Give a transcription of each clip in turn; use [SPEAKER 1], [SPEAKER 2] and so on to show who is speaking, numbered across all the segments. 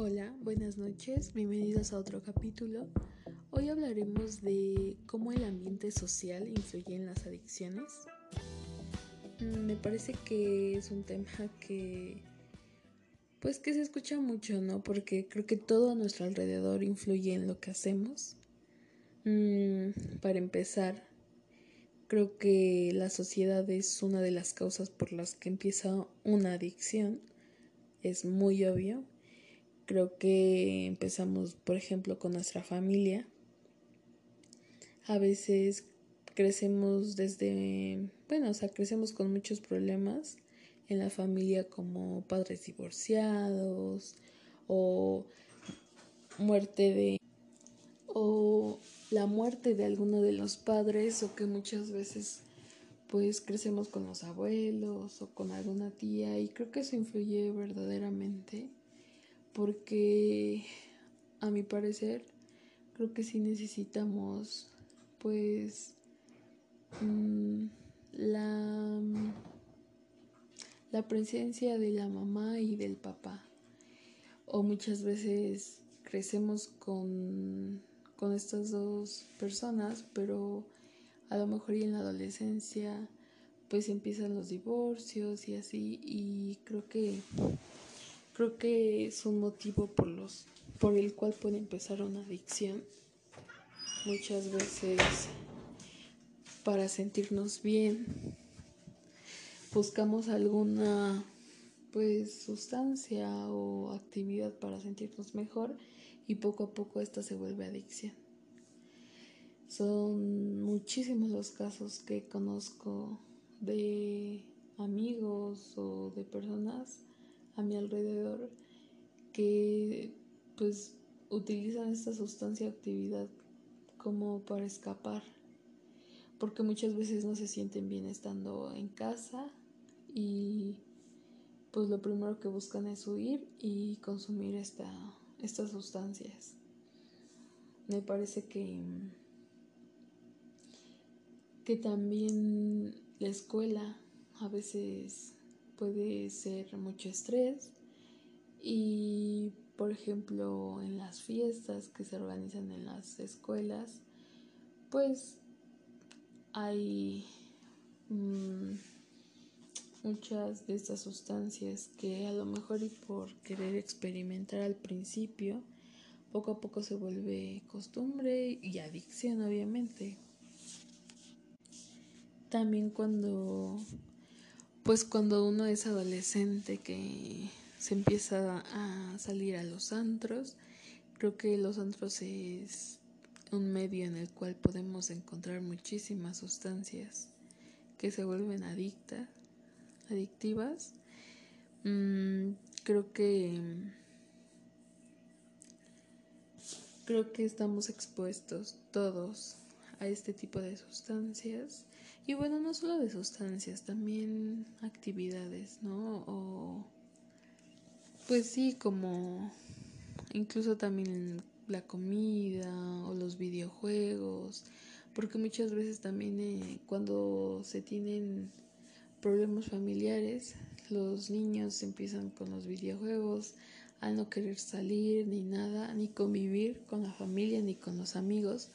[SPEAKER 1] Hola, buenas noches, bienvenidos a otro capítulo. Hoy hablaremos de cómo el ambiente social influye en las adicciones. Mm, me parece que es un tema que pues que se escucha mucho, ¿no? Porque creo que todo a nuestro alrededor influye en lo que hacemos. Mm, para empezar, creo que la sociedad es una de las causas por las que empieza una adicción. Es muy obvio Creo que empezamos, por ejemplo, con nuestra familia. A veces crecemos desde, bueno, o sea, crecemos con muchos problemas en la familia como padres divorciados o muerte de o la muerte de alguno de los padres o que muchas veces pues crecemos con los abuelos o con alguna tía y creo que eso influye verdaderamente porque a mi parecer creo que sí necesitamos pues mm, la, la presencia de la mamá y del papá. O muchas veces crecemos con, con estas dos personas pero a lo mejor y en la adolescencia pues empiezan los divorcios y así y creo que Creo que es un motivo por los por el cual puede empezar una adicción. Muchas veces para sentirnos bien buscamos alguna pues sustancia o actividad para sentirnos mejor y poco a poco esta se vuelve adicción. Son muchísimos los casos que conozco de amigos o de personas a mi alrededor que pues utilizan esta sustancia actividad como para escapar porque muchas veces no se sienten bien estando en casa y pues lo primero que buscan es huir y consumir esta, estas sustancias. Me parece que, que también la escuela a veces puede ser mucho estrés. Y por ejemplo en las fiestas que se organizan en las escuelas pues hay mm, muchas de estas sustancias que a lo mejor y por querer experimentar al principio poco a poco se vuelve costumbre y adicción obviamente. También cuando pues cuando uno es adolescente que se empieza a salir a los antros, creo que los antros es un medio en el cual podemos encontrar muchísimas sustancias que se vuelven adictas, adictivas. Mm, creo que creo que estamos expuestos todos a este tipo de sustancias y bueno, no solo de sustancias, también actividades, ¿no? O pues sí, como incluso también la comida o los videojuegos, porque muchas veces también eh, cuando se tienen problemas familiares, los niños empiezan con los videojuegos a no querer salir ni nada, ni convivir con la familia ni con los amigos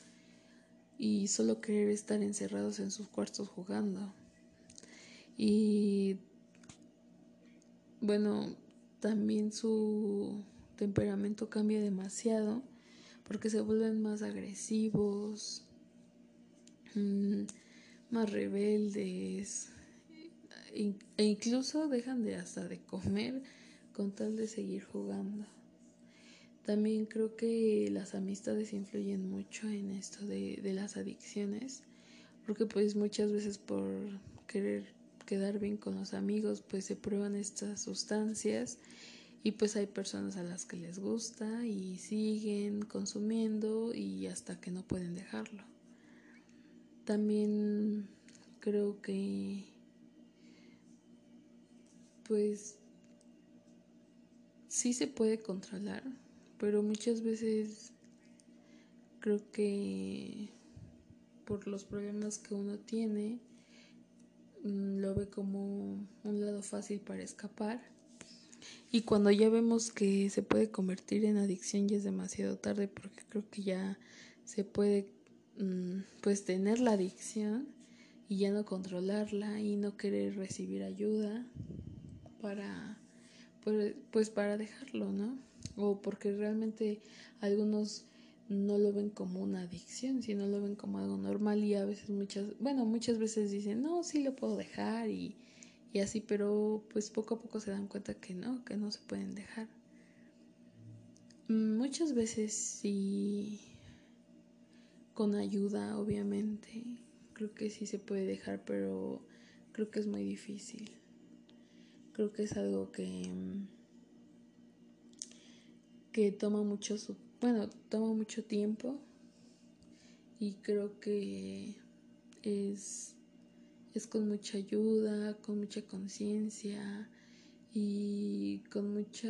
[SPEAKER 1] y solo querer estar encerrados en sus cuartos jugando. Y bueno, también su temperamento cambia demasiado porque se vuelven más agresivos, mm, más rebeldes e incluso dejan de hasta de comer con tal de seguir jugando. También creo que las amistades influyen mucho en esto de, de las adicciones, porque pues muchas veces por querer quedar bien con los amigos, pues se prueban estas sustancias y pues hay personas a las que les gusta y siguen consumiendo y hasta que no pueden dejarlo. También creo que pues sí se puede controlar, pero muchas veces creo que por los problemas que uno tiene mm, lo ve como un lado fácil para escapar Y cuando ya vemos que se puede convertir en adicción ya es demasiado tarde porque creo que ya se puede mm, pues tener la adicción y ya no controlarla y no querer recibir ayuda para pues, pues para dejarlo, ¿no? O porque realmente algunos no lo ven como una adicción, sino lo ven como algo normal y a veces muchas, bueno, muchas veces dicen, no, sí lo puedo dejar y, y así, pero pues poco a poco se dan cuenta que no, que no se pueden dejar. Muchas veces sí, con ayuda, obviamente, creo que sí se puede dejar, pero creo que es muy difícil. Creo que es algo que, que toma mucho su bueno, toma mucho tiempo y creo que es, es con mucha ayuda, con mucha conciencia y con mucha,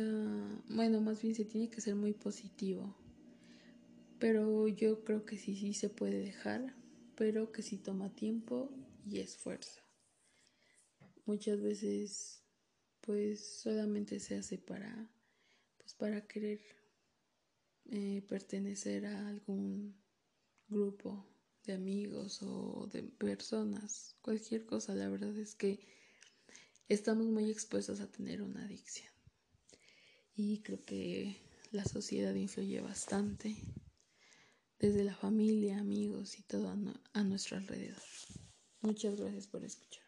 [SPEAKER 1] bueno, más bien se tiene que ser muy positivo. Pero yo creo que sí, sí se puede dejar, pero que sí toma tiempo y esfuerzo. Muchas veces pues solamente se hace para pues para querer eh, pertenecer a algún grupo de amigos o de personas, cualquier cosa, la verdad es que estamos muy expuestos a tener una adicción. Y creo que la sociedad influye bastante, desde la familia, amigos y todo a, a nuestro alrededor. Muchas gracias por escuchar.